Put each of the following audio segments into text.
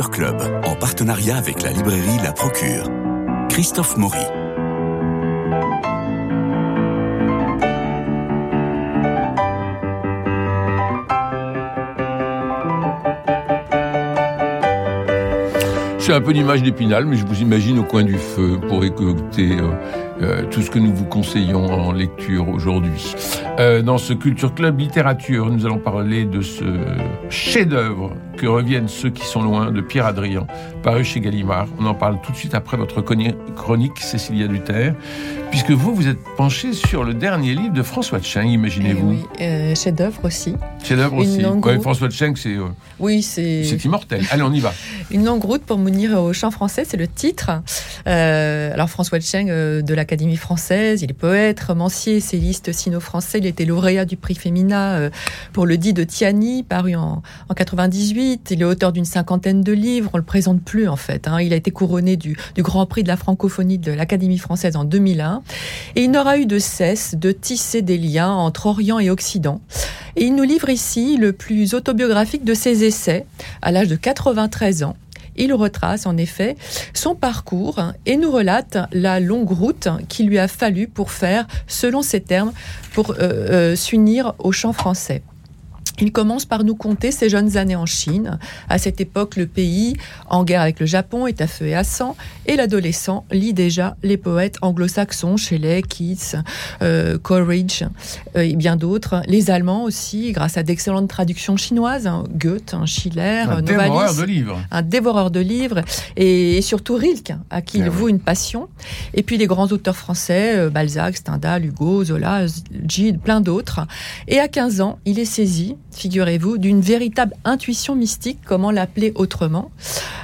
Club, en partenariat avec la librairie La Procure. Christophe Maury. C'est un peu l'image d'Épinal, mais je vous imagine au coin du feu pour écouter euh, euh, tout ce que nous vous conseillons en lecture aujourd'hui. Euh, dans ce Culture Club Littérature, nous allons parler de ce chef-d'œuvre que reviennent ceux qui sont loin de Pierre Adrien, paru chez Gallimard. On en parle tout de suite après votre chronique, Cécilia Duterre, puisque vous, vous êtes penché sur le dernier livre de François Cheng, imaginez-vous. Eh oui, chef-d'œuvre aussi. Chef-d'œuvre aussi. François Cheng, c'est oui, c'est c'est immortel. Allez, on y va. Une longue route pour Mounir au chant français, c'est le titre. Euh, alors François Cheng de l'Académie française, il est poète, romancier, essayiste sino-français. Il était lauréat du prix Femina euh, pour le dit de Tiani, paru en, en 98. Il est auteur d'une cinquantaine de livres. On le présente plus en fait. Hein. Il a été couronné du, du Grand Prix de la francophonie de l'Académie française en 2001. Et il n'aura eu de cesse de tisser des liens entre Orient et Occident. Et il nous livre ici le plus autobiographique de ses essais, à l'âge de 93 ans. Il retrace en effet son parcours et nous relate la longue route qu'il lui a fallu pour faire, selon ses termes, pour euh, euh, s'unir au chant français. Il commence par nous conter ses jeunes années en Chine. À cette époque, le pays, en guerre avec le Japon, est à feu et à sang, et l'adolescent lit déjà les poètes anglo-saxons, Shelley, Keats, euh, Coleridge euh, et bien d'autres. Les Allemands aussi, grâce à d'excellentes traductions chinoises, hein, Goethe, hein, Schiller, un dévoreur de livres, un dévoreur de livres, et, surtout Rilke, à qui il ah voue une passion. Et puis les grands auteurs français, euh, Balzac, Stendhal, Hugo, Zola, Gide, plein d'autres. Et à 15 ans, il est saisi figurez-vous, d'une véritable intuition mystique, comment l'appeler autrement,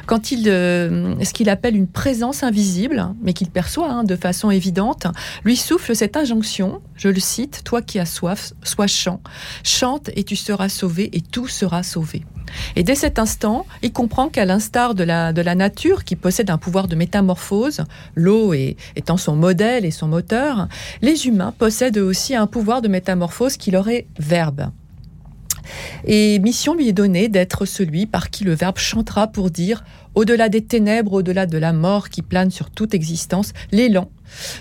quand il, euh, ce qu'il appelle une présence invisible, mais qu'il perçoit hein, de façon évidente, lui souffle cette injonction, je le cite, Toi qui as soif, sois chant, chante et tu seras sauvé et tout sera sauvé. Et dès cet instant, il comprend qu'à l'instar de la, de la nature, qui possède un pouvoir de métamorphose, l'eau étant son modèle et son moteur, les humains possèdent aussi un pouvoir de métamorphose qui leur est verbe. Et mission lui est donnée d'être celui par qui le Verbe chantera pour dire, au-delà des ténèbres, au-delà de la mort qui plane sur toute existence, l'élan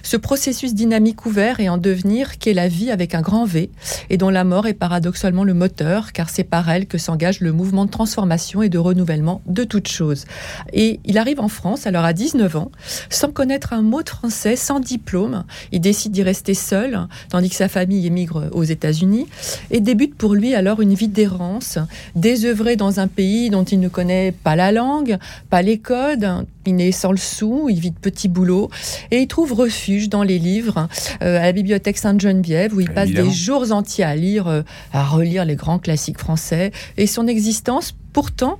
ce processus dynamique ouvert et en devenir qu'est la vie avec un grand V et dont la mort est paradoxalement le moteur, car c'est par elle que s'engage le mouvement de transformation et de renouvellement de toute chose. Et il arrive en France, alors à 19 ans, sans connaître un mot de français, sans diplôme. Il décide d'y rester seul, tandis que sa famille émigre aux États-Unis, et débute pour lui alors une vie d'errance, désœuvré dans un pays dont il ne connaît pas la langue, pas les codes, est sans le sou, il vit de petits boulots, et il trouve refuge dans les livres euh, à la bibliothèque Sainte-Geneviève où il passe des jours entiers à lire, euh, à relire les grands classiques français. Et son existence, pourtant,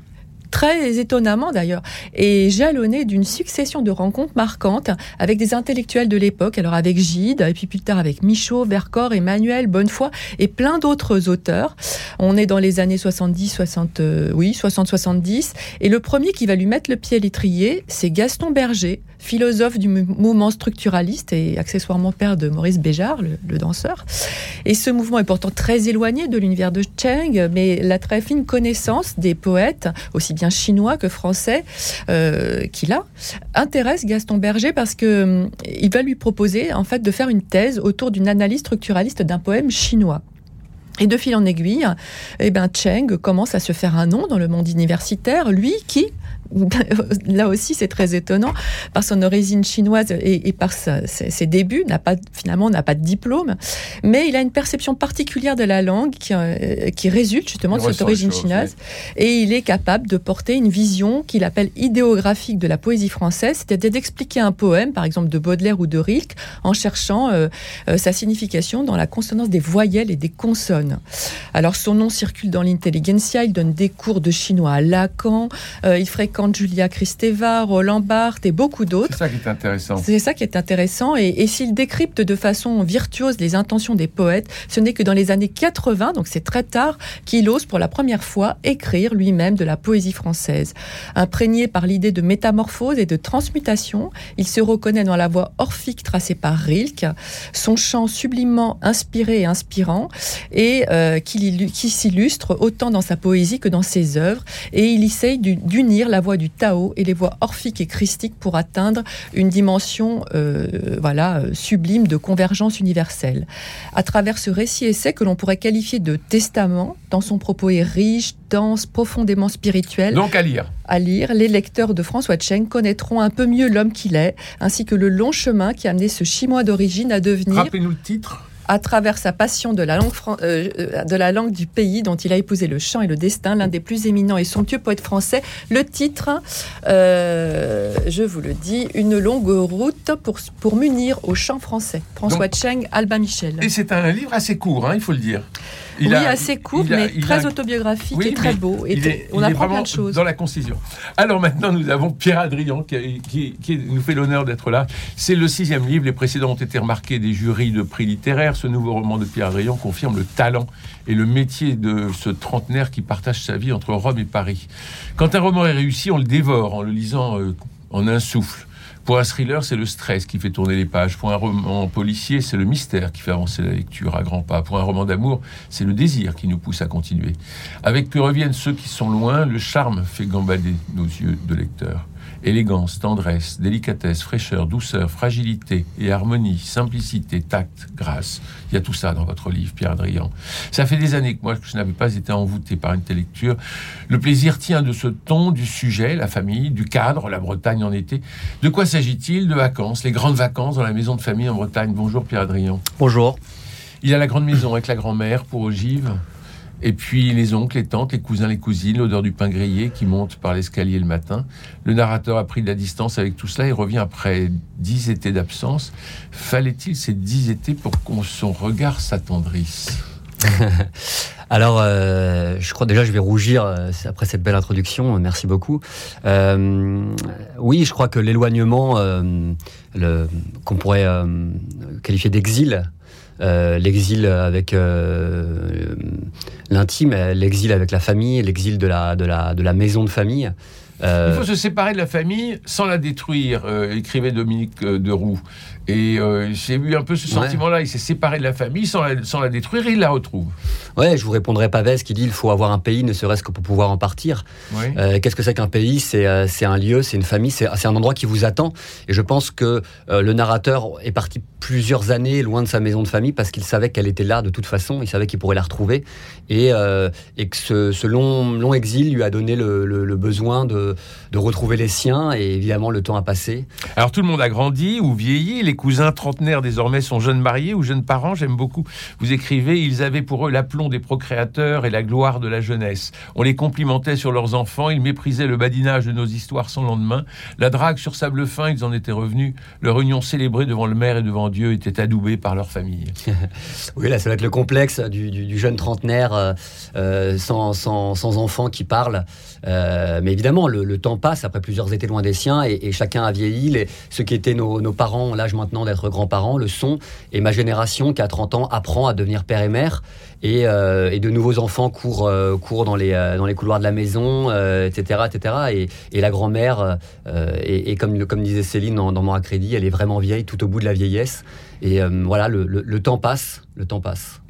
très étonnamment d'ailleurs, est jalonné d'une succession de rencontres marquantes avec des intellectuels de l'époque, alors avec Gide, et puis plus tard avec Michaud, Vercors, Emmanuel, Bonnefoy, et plein d'autres auteurs. On est dans les années 70, 60, euh, oui, 60, 70, et le premier qui va lui mettre le pied à l'étrier, c'est Gaston Berger, philosophe du mouvement structuraliste et accessoirement père de Maurice Béjart, le, danseur. Et ce mouvement est pourtant très éloigné de l'univers de Cheng, mais la très fine connaissance des poètes, aussi bien chinois que français, euh, qu'il a, intéresse Gaston Berger parce que hum, il va lui proposer en fait de faire une thèse autour d'une analyse structuraliste d'un poème chinois. Et de fil en aiguille, eh ben Cheng commence à se faire un nom dans le monde universitaire, lui qui, là aussi c'est très étonnant, par son origine chinoise et, par ses, débuts, n'a pas finalement n'a pas de diplôme, mais il a une perception particulière de la langue qui, euh, qui résulte justement de cette origine chinoise, et il est capable de porter une vision qu'il appelle idéographique de la poésie française, c'est-à-dire d'expliquer un poème, par exemple de Baudelaire ou de Rilke, en cherchant euh, euh, sa signification dans la consonance des voyelles et des consonnes. Alors son nom circule dans l'intelligentsia, il donne des cours de chinois à Lacan, il fréquente Julia Kristeva, Roland Barthes et beaucoup d'autres. C'est ça qui est intéressant. C'est ça qui est intéressant. Et, s'il décrypte de façon virtuose les intentions des poètes, ce n'est que dans les années 80, donc c'est très tard, qu'il ose pour la première fois écrire lui-même de la poésie française. Imprégné par l'idée de métamorphose et de transmutation, il se reconnaît dans la voix orphique tracée par Rilke, son chant sublimement inspiré et inspirant, et euh, qui, qui s'illustre autant dans sa poésie que dans ses œuvres. Et il essaye d'unir la voix voie du Tao et les voies orphiques et christiques pour atteindre une dimension euh, voilà, sublime de convergence universelle. À travers ce récit-essai que l'on pourrait qualifier de testament, dans son propos est riche, dense, profondément spirituel. Donc à lire. À lire, les lecteurs de François Cheng connaîtront un peu mieux l'homme qu'il est, ainsi que le long chemin qui a amené ce chinois d'origine à devenir... Rappelez-nous le titre à travers sa passion de la, langue euh, euh, de la langue du pays dont il a épousé le chant et le destin, l'un des plus éminents et somptueux poètes français. Le titre, euh, je vous le dis, Une longue route pour, pour munir au chant français. François Cheng, Albin Michel. Et c'est un livre assez court, hein, il faut le dire. Il oui, assez court, mais très autobiographique et très beau. Et on apprend plein de choses. Dans la concision. Alors maintenant, nous avons Pierre Adrian qui, qui nous fait l'honneur d'être là. C'est le sixième livre. Les précédents ont été remarqués des jurys de prix littéraires. Ce nouveau roman de Pierre Adrian confirme le talent et le métier de ce trentenaire qui partage sa vie entre Rome et Paris. Quand un roman est réussi, on le dévore en le lisant euh, en un souffle. Pour un thriller, c'est le stress qui fait tourner les pages. Pour un roman policier, c'est le mystère qui fait avancer la lecture à grands pas. Pour un roman d'amour, c'est le désir qui nous pousse à continuer. Avec que reviennent ceux qui sont loin, le charme fait gambader nos yeux de lecteurs. Élégance, tendresse, délicatesse, fraîcheur, douceur, fragilité et harmonie, simplicité, tact, grâce. Il y a tout ça dans votre livre, Pierre Adrian. Ça fait des années que moi, je n'avais pas été envoûté par une telle lecture. Le plaisir tient de ce ton, du sujet, la famille, du cadre, la Bretagne en été. De quoi s'agit-il De vacances, les grandes vacances dans la maison de famille en Bretagne? Bonjour, Pierre Adrian. Bonjour. Il y a la grande maison avec la grand-mère pour ogive? Et puis les oncles, les tantes, les cousins, les cousines, l'odeur du pain grillé qui monte par l'escalier le matin. Le narrateur a pris de la distance avec tout cela et revient après dix étés d'absence. Fallait-il ces dix étés pour qu'on son regard s'attendrisse Alors, euh, je crois déjà je vais rougir euh, après cette belle introduction. Merci beaucoup. Euh, oui, je crois que l'éloignement, qu'on pourrait qualifier d'exil, l'exil avec l'intime, l'exil avec la famille, l'exil de la, de, la, de la maison de famille. Euh, Il faut se séparer de la famille sans la détruire, écrivait Dominique Deroux. Et euh, j'ai eu un peu ce sentiment-là. Il s'est séparé de la famille sans la, sans la détruire et il la retrouve. Ouais, je vous répondrai Pavès qui dit il faut avoir un pays, ne serait-ce que pour pouvoir en partir. Euh, qu'est-ce que c'est qu'un pays? Euh, C'est un lieu, c'est une famille, c'est un endroit qui vous attend. Et je pense que le narrateur est parti plusieurs années loin de sa maison de famille parce qu'il savait qu'elle était là de toute façon. Il savait qu'il pourrait la retrouver et, et que ce, ce, long, long exil lui a donné le, le, besoin de, de retrouver les siens. Et évidemment, le temps a passé. Alors tout le monde a grandi ou vieilli. Les cousins trentenaires désormais sont jeunes mariés ou jeunes parents. J'aime beaucoup. Vous écrivez, ils avaient pour eux l'aplomb des procréateurs et la gloire de la jeunesse. On les complimentait sur leurs enfants, ils méprisaient le badinage de nos histoires sans lendemain. La drague sur sable fin, ils en étaient revenus. Leur union célébrée devant le maire et devant Dieu était adoubée par leur famille. oui, là, ça va être le complexe du, jeune trentenaire euh, euh, sans, sans, enfant qui parle. Euh, mais évidemment, le, temps passe après plusieurs étés loin des siens et, chacun a vieilli. Les, ceux qui étaient nos, nos parents, l'âge maintenant d'être grands-parents, le sont. Et ma génération, qui a 30 ans, apprend à devenir père et mère. Et, euh, de nouveaux enfants courent, euh, courent dans, les, dans les couloirs de la maison, etc., etc. Et, la grand-mère, et, comme, comme disait Céline dans, dans, mon accrédit, elle est vraiment vieille, tout au bout de la vieillesse. Et voilà, le, le temps passe, le temps passe.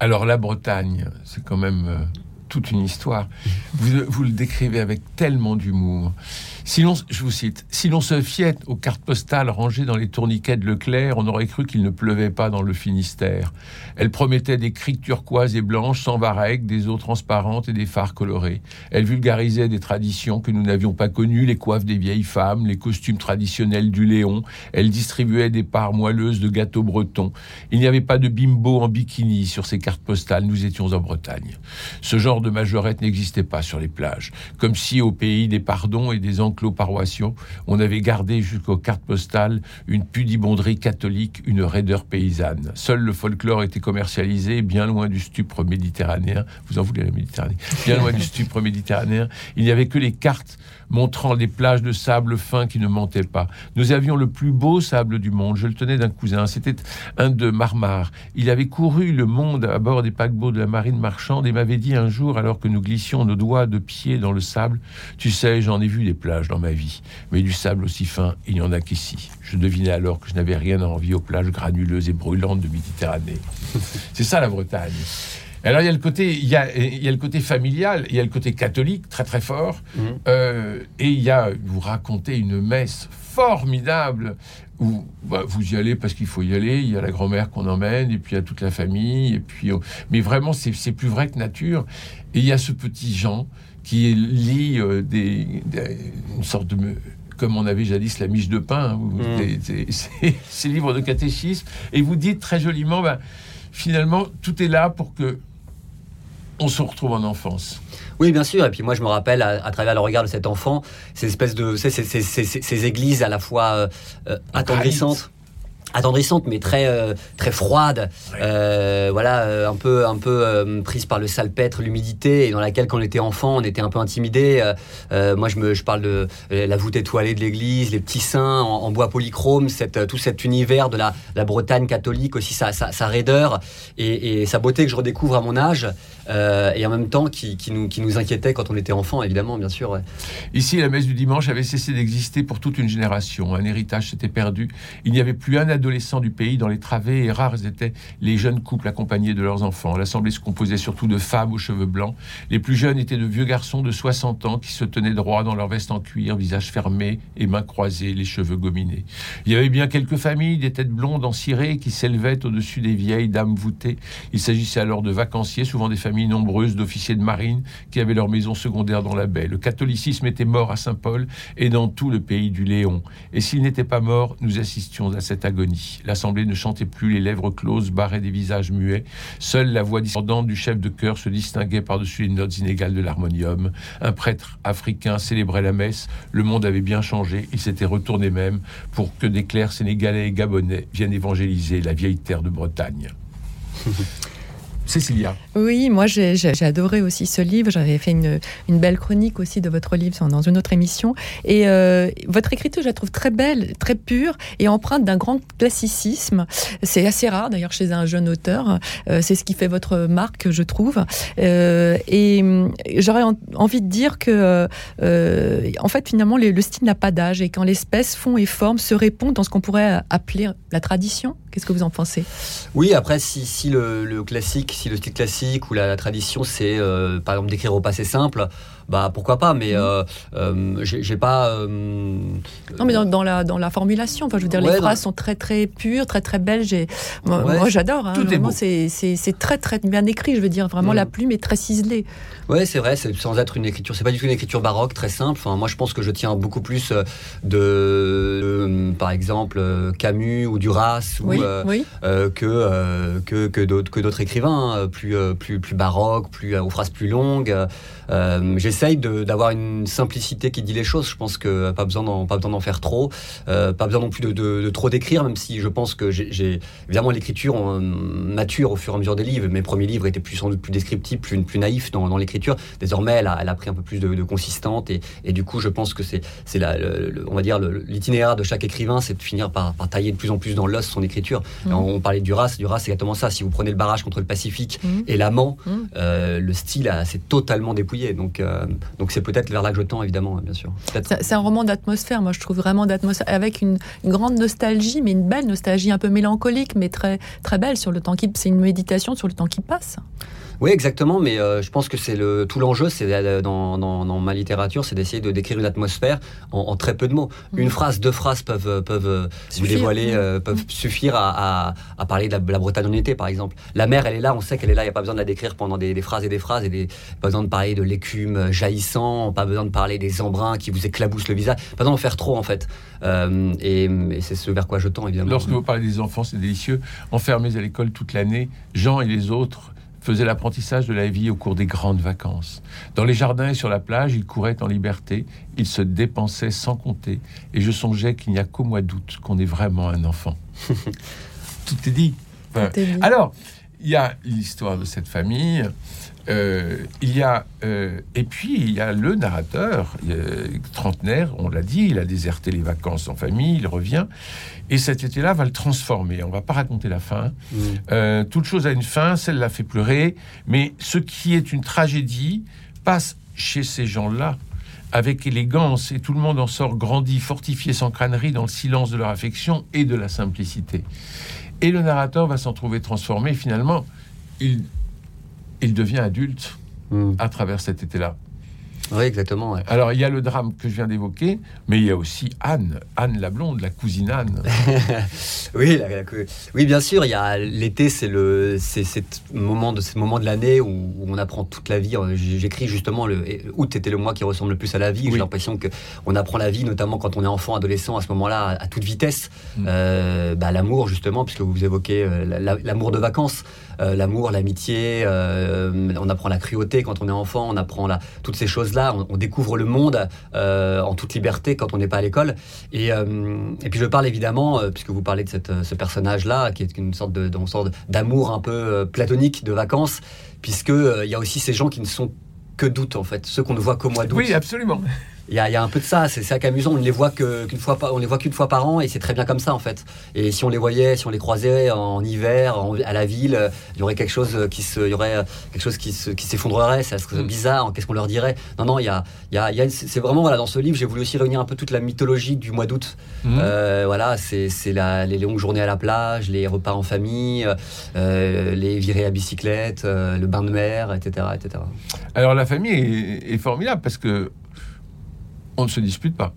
Alors la Bretagne, c'est quand même toute une histoire. Vous, vous le décrivez avec tellement d'humour. Si l'on, je vous cite, si l'on se fiait aux cartes postales rangées dans les tourniquets de Leclerc, on aurait cru qu'il ne pleuvait pas dans le Finistère. Elles promettaient des criques turquoises et blanches sans varech, des eaux transparentes et des phares colorés. Elles vulgarisaient des traditions que nous n'avions pas connues, les coiffes des vieilles femmes, les costumes traditionnels du Léon. Elles distribuaient des parts moelleuses de gâteaux bretons. Il n'y avait pas de bimbo en bikini sur ces cartes postales. Nous étions en Bretagne. Ce genre de majorette n'existait pas sur les plages. Comme si au pays des pardons et des enclos paroissiaux, on avait gardé jusqu'aux cartes postales une pudibonderie catholique, une raideur paysanne. Seul le folklore était commercialisé, bien loin du stupre méditerranéen. Vous en voulez la Méditerranée Bien loin du stupre méditerranéen. Il n'y avait que les cartes montrant des plages de sable fin qui ne mentaient pas. Nous avions le plus beau sable du monde. Je le tenais d'un cousin. C'était un de Marmar. Il avait couru le monde à bord des paquebots de la marine marchande et m'avait dit un jour, alors que nous glissions nos doigts de pied dans le sable, tu sais, j'en ai vu des plages dans ma vie, mais du sable aussi fin, il n'y en a qu'ici. Je devinais alors que je n'avais rien à envier aux plages granuleuses et brûlantes de Méditerranée. C'est ça la Bretagne. Alors il y a le côté, il y a, il y a le côté familial, il y a le côté catholique très très fort, Mhm. euh, et il y a vous racontez une messe formidable où bah, vous y allez parce qu'il faut y aller. Il y a la grand-mère qu'on emmène, et puis il y a toute la famille, et puis oh, mais vraiment c'est plus vrai que nature. Et il y a ce petit Jean qui lit euh, des, des- une sorte de me- comme on avait jadis la miche de pain, des- ces, ces livres de catéchisme, et vous dites très joliment, bah, finalement, tout est là pour que on se retrouve en enfance. Oui, bien sûr. Et puis moi, je me rappelle, à, à travers le regard de cet enfant, ces espèces de, ces, ces- ces- ces- églises à la fois euh, euh, attendrissantes, mais très euh, très froides. Euh, voilà, euh, un peu un peu prises par le salpêtre, l'humidité, et dans laquelle, quand on était enfant, on était un peu intimidé. Moi, je me, je parle de la voûte étoilée de l'église, les petits saints en, en bois polychrome, cette, tout cet univers de la, la Bretagne catholique aussi, sa, sa, sa raideur et, et sa beauté que je redécouvre à mon âge, euh, et en même temps qui, qui nous, qui nous inquiétait quand on était enfant, évidemment, bien sûr. ouais. Ici, la messe du dimanche avait cessé d'exister pour toute une génération. Un héritage s'était perdu. Il n'y avait plus un adolescent du pays dans les travées et rares étaient les jeunes couples accompagnés de leurs enfants. L'assemblée se composait surtout de femmes aux cheveux blancs. Les plus jeunes étaient de vieux garçons de 60 ans qui se tenaient droit dans leur veste en cuir, visage fermé et mains croisées, les cheveux gominés. Il y avait bien quelques familles, des têtes blondes en ciré qui s'élevaient au-dessus des vieilles dames voûtées. Il s'agissait alors de vacanciers, souvent des familles nombreuses d'officiers de marine qui avaient leur maison secondaire dans la baie. Le catholicisme était mort à Saint-Paul et dans tout le pays du Léon. Et s'il n'était pas mort, nous assistions à cette agonie. L'assemblée ne chantait plus, les lèvres closes barraient des visages muets. Seule la voix discordante du chef de chœur se distinguait par-dessus les notes inégales de l'harmonium. Un prêtre africain célébrait la messe. Le monde avait bien changé. Il s'était retourné même pour que des clercs sénégalais et gabonais viennent évangéliser la vieille terre de Bretagne. Cécilia. Oui, moi j'ai adoré aussi ce livre. J'avais fait une, belle chronique aussi de votre livre dans une autre émission. Et euh, votre écriture, je la trouve très belle, très pure et empreinte d'un grand classicisme. C'est assez rare d'ailleurs chez un jeune auteur. Euh, C'est ce qui fait votre marque, je trouve. Euh, et j'aurais en- envie de dire que, en fait, finalement, le style n'a pas d'âge et quand l'espèce, fond et forme se répondent dans ce qu'on pourrait appeler la tradition. Qu'est-ce que vous en pensez? Oui, après, si, le, classique, si le style classique ou la, la tradition, c'est euh, par exemple d'écrire au passé simple, bah pourquoi pas, mais euh, euh, j'ai pas. euh, Non, mais dans, dans la, dans la formulation, enfin, je veux dire, Ouais, les dans- phrases sont très, très pures, très, très belles. J'ai, moi, Ouais. moi, j'adore. Hein, c'est, très, très bien écrit. Je veux dire, vraiment, Mm. la plume est très ciselée. Ouais, c'est vrai, c'est sans être une écriture, c'est pas du tout une écriture baroque très simple. Enfin, moi, je pense que je tiens beaucoup plus de, par exemple, Camus ou Duras ou Oui, euh, oui. euh, que euh, que que d'autres que d'autres écrivains hein, plus plus plus baroques, plus aux phrases plus longues. J'essaye d'avoir une simplicité qui dit les choses. Je pense que pas besoin d'en pas besoin d'en faire trop, euh, pas besoin non plus de, de- de trop d'écrire, même si je pense que j'ai- évidemment l'écriture on, mature au fur et à mesure des livres. Mes premiers livres étaient plus sans doute plus descriptifs, plus plus naïfs dans, dans l'écriture. Désormais, elle a, elle a pris un peu plus de, de consistante et, et du coup, je pense que c'est c'est la le- le- on va dire l'itinéraire de chaque écrivain, c'est de finir par, par tailler de plus en plus dans l'os son écriture. Alors, on parlait de Duras, Duras c'est exactement ça. Si vous prenez le barrage contre le Pacifique Mhm. et l'amant, Mhm. euh, le style s'est totalement dépouillé. Donc euh, donc c'est peut-être vers là que je tends évidemment, bien sûr. C'est, un roman d'atmosphère, moi, je trouve vraiment d'atmosphère, avec une, une grande nostalgie, mais une belle nostalgie, un peu mélancolique, mais très, très belle sur le temps qui, c'est une méditation sur le temps qui passe. Oui, exactement, mais euh, je pense que c'est le tout l'enjeu, c'est dans, dans, dans ma littérature, c'est d'essayer de décrire une atmosphère en, en très peu de mots. Mhm. Une phrase, deux phrases peuvent euh, peuvent euh, vous Suffire, dévoiler, mhm. euh, peuvent suffire à, à, à parler de la, Bretagne en été, par exemple. La mer, elle est là, on sait qu'elle est là, il n'y a pas besoin de la décrire pendant des, des phrases et des phrases, et des, pas besoin de parler de l'écume jaillissant, pas besoin de parler des embruns qui vous éclaboussent le visage, pas besoin d'en faire trop en fait. Euh, et et c'est ce vers quoi je tends évidemment. Lorsque vous parlez des enfants, c'est délicieux. Enfermés à l'école toute l'année, Jean et les autres faisaient l'apprentissage de la vie au cours des grandes vacances. Dans les jardins et sur la plage, ils couraient en liberté, ils se dépensaient sans compter, et je songeais qu'il n'y a qu'au mois d'août qu'on est vraiment un enfant. Tout est dit. Enfin, Tout est dit. alors, il y a l'histoire de cette famille. Euh, il y a euh, et puis il y a le narrateur euh, trentenaire, on l'a dit, il a déserté les vacances en famille, il revient et cet été-là va le transformer. On va pas raconter la fin. Mm. Toute chose a une fin, celle l'a fait pleurer, mais ce qui est une tragédie passe chez ces gens-là avec élégance et tout le monde en sort grandi, fortifié sans crânerie dans le silence de leur affection et de la simplicité. Et le narrateur va s'en trouver transformé. Finalement, il il devient adulte hmm. à travers cet été-là. Oui, exactement. Alors, il y a le drame que je viens d'évoquer, mais il y a aussi Anne, Anne la blonde, la cousine Anne. oui, oui, bien sûr. Il y a l'été, c'est le, c'est moment de, ce moment de l'année où, on apprend toute la vie. J'écris justement le août était le mois qui ressemble le plus à la vie. J'ai l'impression que on apprend la vie, notamment quand on est enfant, adolescent, à ce moment-là, à, toute vitesse. Mm. Euh, bah, l'amour, justement, puisque vous évoquez euh, l'amour de vacances. Euh, l'amour, l'amitié, euh, on apprend la cruauté quand on est enfant, on apprend la, toutes ces choses-là, on, découvre le monde euh, en toute liberté quand on n'est pas à l'école. Et, et, puis je parle évidemment, puisque vous parlez de cette, ce personnage-là, qui est une sorte d'amour un peu platonique de vacances, puisqu'il y a aussi ces gens qui ne sont que doutes en fait, ceux qu'on ne voit qu'au mois d'août. Oui, absolument. Il y, a, un peu de ça, c'est ça qui est amusant. On ne les voit qu'une fois, on les voit qu'une fois par an et c'est très bien comme ça en fait. Et si on les voyait, si on les croisait en hiver, à la ville, il y aurait quelque chose qui se, il y aurait quelque chose qui qui s'effondrerait. Ça serait mm. bizarre. Qu'est-ce qu'on leur dirait? Non, non, il y a, il y a, c'est vraiment voilà dans ce livre, j'ai voulu aussi réunir un peu toute la mythologie du mois d'août. Mm. Euh, voilà, c'est les longues journées à la plage, les repas en famille, euh, les virées à bicyclette, euh, le bain de mer, etc., etc. Alors la famille est, est formidable parce que on ne se dispute pas.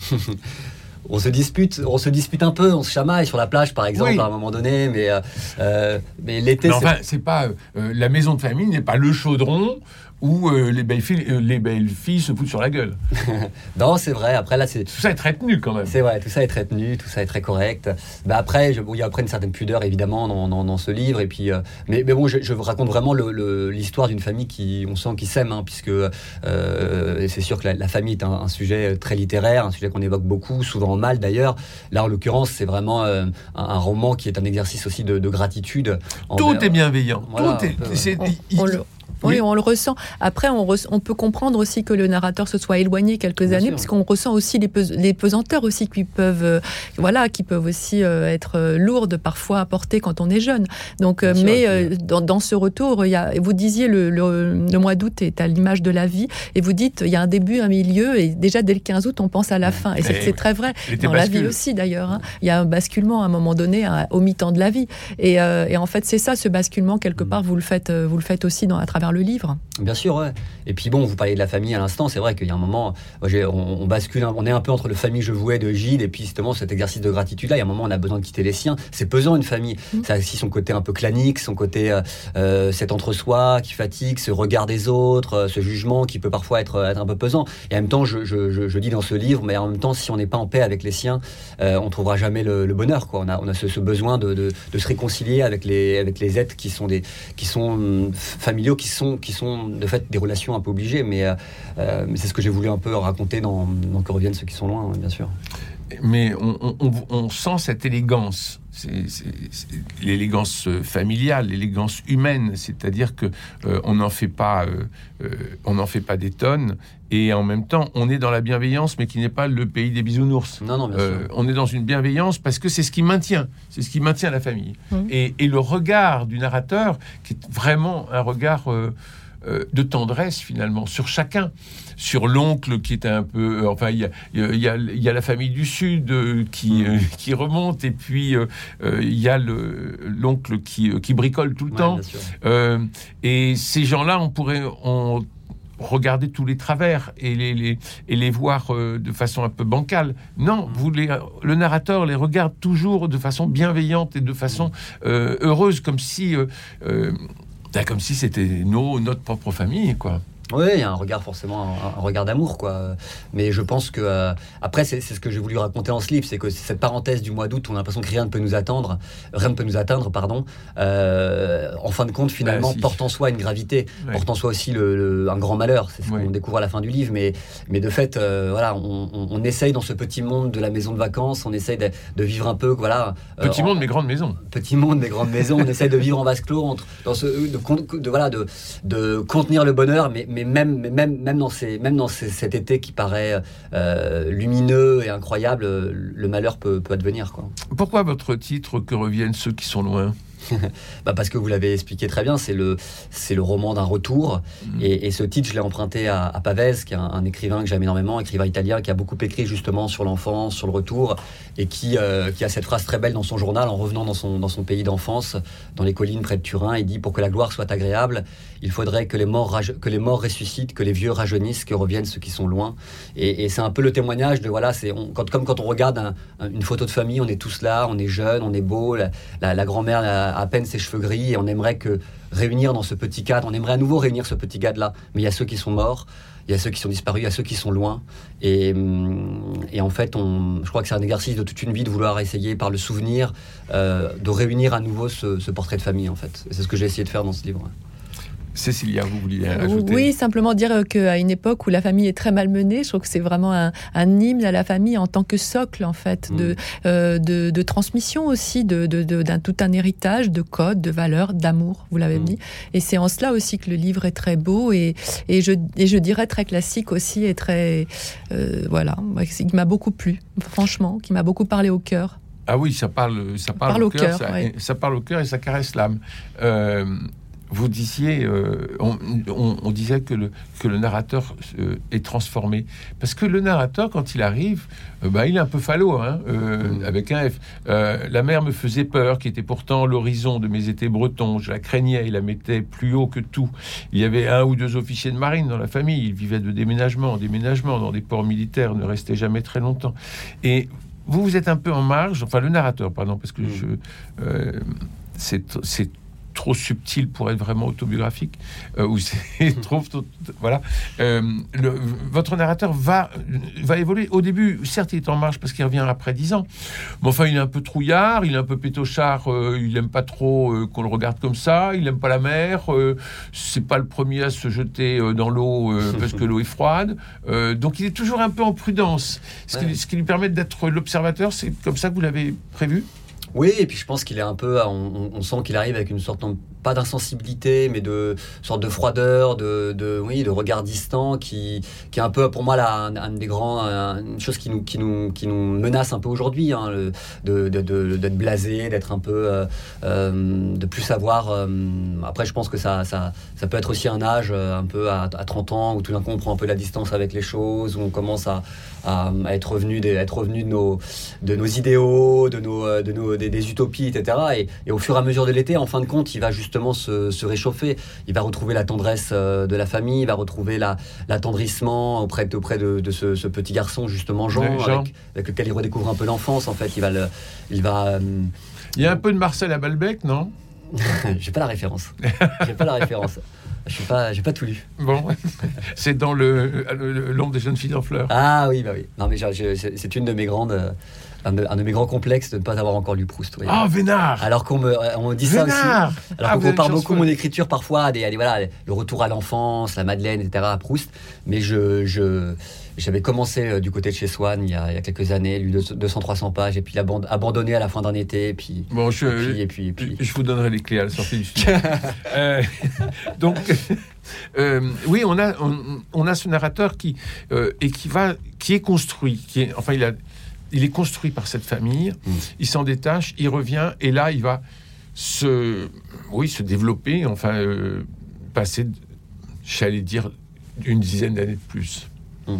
on se dispute, on se dispute un peu, on se chamaille sur la plage par exemple à un moment donné, mais euh, euh, mais l'été. Enfin, c'est pas euh, la maison de famille n'est pas le chaudron où euh, les, belles filles, euh, les belles filles se foutent sur la gueule. non, c'est vrai. Après, là, c'est. Tout ça est très tenu quand même. C'est vrai, tout ça est très tenu, tout ça est très correct. Bah, après, il y a après une certaine pudeur évidemment dans, dans, ce livre. Et puis, euh, mais, mais, bon, je, je, raconte vraiment l'histoire d'une famille qui, on sent, qui s'aime, hein, puisque c'est sûr que la, famille est un, sujet très littéraire, un sujet qu'on évoque beaucoup, souvent mal d'ailleurs. Là, en l'occurrence, c'est vraiment un, roman qui est un exercice aussi de, gratitude. Tout est bienveillant. tout est. Oui, on le ressent. Après, on, on, peut comprendre aussi que le narrateur se soit éloigné quelques années, parce qu'on ressent aussi les, les, pesanteurs aussi qui peuvent, euh, voilà, qui peuvent aussi euh, être euh, lourdes parfois à porter quand on est jeune. Donc, mais dans, dans, ce retour, il y a, vous disiez le, le, mois d'août est à l'image de la vie, et vous dites il y a un début, un milieu, et déjà dès le 15 août, on pense à la fin. Et c'est très vrai. Dans la vie aussi, d'ailleurs. Hein. Il y a un basculement à un moment donné, au mi-temps de la vie. Et, et en fait, c'est ça, ce basculement, quelque mm. part, vous le faites, vous le faites aussi dans, à travers le livre. Bien sûr, ouais. Et puis bon, vous parliez de la famille à l'instant, c'est vrai qu'il y a un moment, on, bascule, on est un peu entre le famille je vouais de Gilles et puis justement cet exercice de gratitude là. Il y a un moment, on a besoin de quitter les siens. C'est pesant une famille. Mmh. Ça a aussi son côté un peu clanique, son côté euh, euh, cet entre-soi qui fatigue, ce regard des autres, euh, ce jugement qui peut parfois être, un peu pesant. Et en même temps, je, dis dans ce livre, mais en même temps, si on n'est pas en paix avec les siens, on trouvera jamais le, bonheur. Quoi. On a, on a ce, besoin de, se réconcilier avec les, avec les êtres qui sont des, qui sont hum, familiaux, qui sont qui sont de fait des relations un peu obligées, mais, euh, euh, mais c'est ce que j'ai voulu un peu raconter dans, dans, Que reviennent ceux qui sont loin, bien sûr. Mais on, sent cette élégance l'élégance familiale, l'élégance humaine, c'est-à-dire que euh, on n'en fait pas, on n'en fait pas des tonnes, et en même temps, on est dans la bienveillance, mais qui n'est pas le pays des bisounours. Non, non, bien sûr. On est dans une bienveillance parce que c'est ce qui maintient, c'est ce qui maintient la famille. Mmh. Et, et, le regard du narrateur, qui est vraiment un regard euh, de tendresse finalement sur chacun. Sur l'oncle qui est un peu... Euh, enfin, il y a, y, a, y a, la famille du Sud euh, qui, mm. qui remonte et puis il y a l'oncle qui, qui bricole tout le temps. et ces gens-là, on pourrait... On, regarder tous les travers et les, les et les voir de façon un peu bancale. Non, mm. vous les, le narrateur les regarde toujours de façon bienveillante et de façon heureuse, comme si comme si c'était nos, notre propre famille, quoi. Oui, il y a un regard forcément, un, regard d'amour, quoi. Mais je pense que euh, après, c'est ce que j'ai voulu raconter en ce livre, c'est que cette parenthèse du mois d'août, on a l'impression que rien ne peut nous attendre, rien ne peut nous atteindre, pardon. Euh, en fin de compte, finalement, bah, porte en soi une gravité, porte en soi aussi le, un grand malheur. C'est ce qu'on découvre à la fin du livre. Mais, mais de fait, euh, voilà, on, on, essaye dans ce petit monde de la maison de vacances, on essaye de, de vivre un peu, voilà. Petit monde mais grande maison. Petit monde mais grande maison. on essaye de vivre en vase clos, entre, dans ce, de, de, voilà, de, de contenir le bonheur, mais mais même, même, même dans, ces, même dans cet été qui paraît euh, lumineux et incroyable, le malheur peut, peut advenir. Quoi. Pourquoi votre titre Que reviennent ceux qui sont loin? bah Parce que vous l'avez expliqué très bien, c'est le, c'est le roman d'un retour. Mm. Et, ce titre, je l'ai emprunté à, à Pavese, qui est un, écrivain que j'aime énormément, écrivain italien, qui a beaucoup écrit justement sur l'enfance, sur le retour, et qui, euh, qui a cette phrase très belle dans son journal en revenant dans son, dans son pays d'enfance, dans les collines près de Turin. Il dit Pour que la gloire soit agréable, il faudrait que les morts, que les morts ressuscitent, que les vieux rajeunissent, que reviennent ceux qui sont loin. Et, c'est un peu le témoignage de, voilà, c'est quand, comme quand on regarde une photo de famille, on est tous là, on est jeunes, on est beau, la, la grand-mère à peine ses cheveux gris et on aimerait que réunir dans ce petit cadre, on aimerait à nouveau réunir ce petit cadre-là. Mais il y a ceux qui sont morts, il y a ceux qui sont disparus, il y a ceux qui sont loin. Et, hum, en fait, je crois que c'est un exercice de toute une vie de vouloir essayer par le souvenir euh, de réunir à nouveau ce, ce, portrait de famille, en fait. C'est ce que j'ai essayé de faire dans ce livre. Cécilia, vous vouliez ajouter Oui, simplement dire qu'à une époque où la famille est très malmenée, je trouve que c'est vraiment un, hymne à la famille en tant que socle, en fait, de, mm. euh, de, transmission aussi, de, d'un tout un héritage de codes, de valeurs, d'amour, vous l'avez mm. dit. Et c'est en cela aussi que le livre est très beau et, et, je, et je dirais très classique aussi et très. Euh, voilà, qui m'a beaucoup plu, franchement, qui m'a beaucoup parlé au cœur. Ah oui, ça parle, ça parle, au cœur, ça, ça, parle au cœur et ça caresse l'âme. Euh, vous disiez, euh, on, disait que le, que le narrateur euh, est transformé. Parce que le narrateur, quand il arrive, euh, bah, il est un peu falot, hein, mm. avec un F. la mer me faisait peur, qui était pourtant l'horizon de mes étés bretons. Je la craignais, il la mettait plus haut que tout. Il y avait un ou deux officiers de marine dans la famille. Ils vivaient de déménagement en déménagement dans des ports militaires, ne restaient jamais très longtemps. Et vous, vous êtes un peu en marge, enfin le narrateur, pardon, parce que mm. je... c'est trop subtil pour être vraiment autobiographique, euh, ou c'est trop, voilà. Euh, le, votre narrateur va va évoluer. Au début, certes, il est en marche parce qu'il revient après dix ans, mais enfin, il est un peu trouillard, il est un peu pétochard, euh, il aime pas trop qu'on le regarde comme ça, il aime pas la mer, c'est pas le premier à se jeter dans l'eau parce que l'eau est froide, donc il est toujours un peu en prudence, ce, qui, ce qui lui permet d'être l'observateur. C'est comme ça que vous l'avez prévu? Oui, et puis je pense qu'il est un peu, on, sent qu'il arrive avec une sorte pas d'insensibilité, mais de sorte de froideur, de, de, oui, de regard distant, qui, qui est un peu pour moi là, un, des grands, une chose qui nous, qui nous, qui nous menace un peu aujourd'hui, hein, de, d'être blasé, d'être un peu, euh, euh, de plus savoir. Euh, après, je pense que ça, ça, ça peut être aussi un âge un peu à, à 30 ans où tout d'un coup on prend un peu la distance avec les choses, où on commence à, à, être revenu, des, être revenu de nos, de nos idéaux, de nos, de nos, des, utopies, etc. Et, et, au fur et à mesure de l'été, en fin de compte, il va justement se, réchauffer. Il va retrouver la tendresse euh, de la famille, il va retrouver l'attendrissement auprès, de, auprès de, ce, petit garçon, justement, Jean, Avec, lequel il redécouvre un peu l'enfance, en fait. Il va... Le, il, va euh, il y a un peu de Marcel à Balbec, non? J'ai pas la référence. J'ai pas la référence. Je suis pas, j'ai pas tout lu. Bon, c'est dans le l'ombre des jeunes filles en fleurs. Ah oui, bah oui. Non mais c'est une de mes grandes, euh, un de, mes grands complexes de ne pas avoir encore lu Proust. Ah, oh, Vénard Alors qu'on me on dit ça aussi. Alors ah, qu'on compare beaucoup mon écriture parfois à des, voilà, le retour à l'enfance, la Madeleine, etc. à Proust. Mais je, je j'avais commencé euh, du côté de chez Swann il y a, quelques années, lu 200-300 pages, et puis abandonné à la fin d'un été, et puis, bon, je, et puis, et puis, je vous donnerai les clés à la sortie du euh, donc, euh, oui, on a, on, a ce narrateur qui, euh, et qui, va, qui est construit, qui est, enfin, il a il est construit par cette famille, mm. il s'en détache, il revient, et là, il va se, oui, se développer, enfin, euh, passer, j'allais dire, une dizaine d'années de plus. Mm.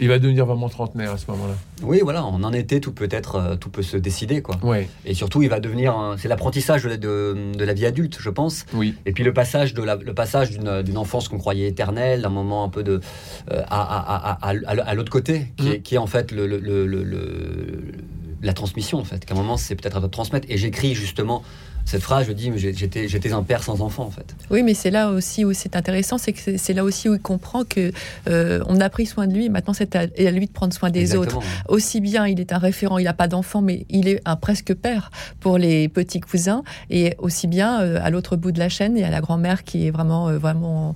Il va devenir vraiment trentenaire à ce moment-là. Oui, voilà, en un été, tout peut être, euh, tout peut se décider, quoi. Ouais. Et surtout, il va devenir, c'est l'apprentissage de, de, la vie adulte, je pense. Oui. Et puis le passage de la, le passage d'une enfance qu'on croyait éternelle, d'un moment un peu de euh, à, à, à, l'autre côté, qui, mm. est, qui, est, en fait le, le, le la transmission, en fait. Qu'à un moment, c'est peut-être à transmettre. Et j'écris justement cette phrase, je dis, j'étais, j'étais un père sans enfant en fait. Oui, mais c'est là aussi où c'est intéressant, c'est que c'est là aussi où il comprend que euh, on a pris soin de lui, maintenant c'est à, lui de prendre soin des autres. Aussi bien, il est un référent, il n'a pas d'enfant, mais il est un presque père pour les petits cousins, et aussi bien euh, à l'autre bout de la chaîne, il y a la grand-mère qui est vraiment, euh, vraiment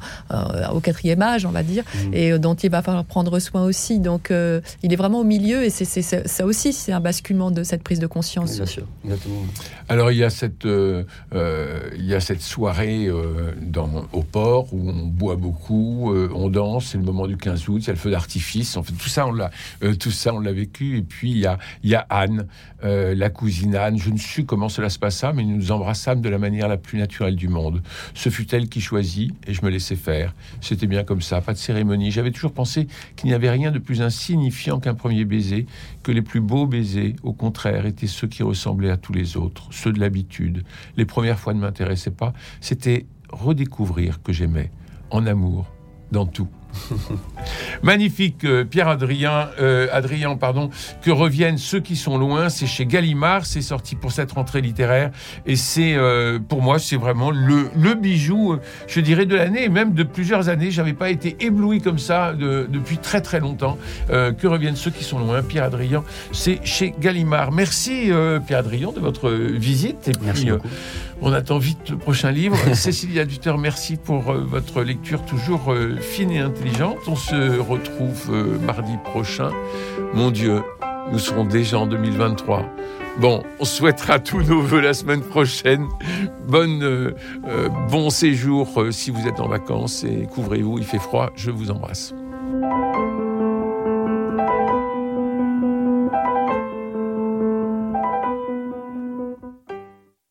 au quatrième âge, on va dire, mmh. et dont il va falloir prendre soin aussi. Donc, il est vraiment au milieu, et c'est, ça aussi, c'est un basculement de cette prise de conscience. bien sûr, exactement. Alors, il y a cette euh, il y a cette soirée dans, au port où on boit beaucoup, on danse, c'est le moment du 15 août, il y a le feu d'artifice, en fait, tout ça, on l'a, tout ça, on l'a vécu. Et puis, il y a, il y a Anne, la cousine Anne, je ne sais comment cela se passa, mais nous nous embrassâmes de la manière la plus naturelle du monde. Ce fut elle qui choisit, et je me laissais faire. C'était bien comme ça, pas de cérémonie. J'avais toujours pensé qu'il n'y avait rien de plus insignifiant qu'un premier baiser, que les plus beaux baisers, au contraire, étaient ceux qui ressemblaient à tous les autres, ceux de l'habitude. Les premières fois ne m'intéressaient pas, c'était redécouvrir que j'aimais, en amour, dans tout. Magnifique, euh, Pierre Adrien, euh, Adrien, pardon, que reviennent ceux qui sont loin? C'est chez Gallimard, c'est sorti pour cette rentrée littéraire, et c'est euh, pour moi c'est vraiment le, le, bijou, je dirais de l'année, et même de plusieurs années. J'avais pas été ébloui comme ça depuis très très longtemps. que reviennent ceux qui sont loin, Pierre Adrien, c'est chez Gallimard. Merci Pierre Adrien de votre visite. Et Merci beaucoup. On attend vite le prochain livre. Cécilia Duter, merci pour votre lecture toujours fine et intelligente. On se retrouve euh, mardi prochain. Mon Dieu, nous serons déjà en 2023. Bon, on souhaitera tous nos voeux la semaine prochaine. Bonne, euh, euh, bon séjour si vous êtes en vacances et couvrez-vous, il fait froid. Je vous embrasse.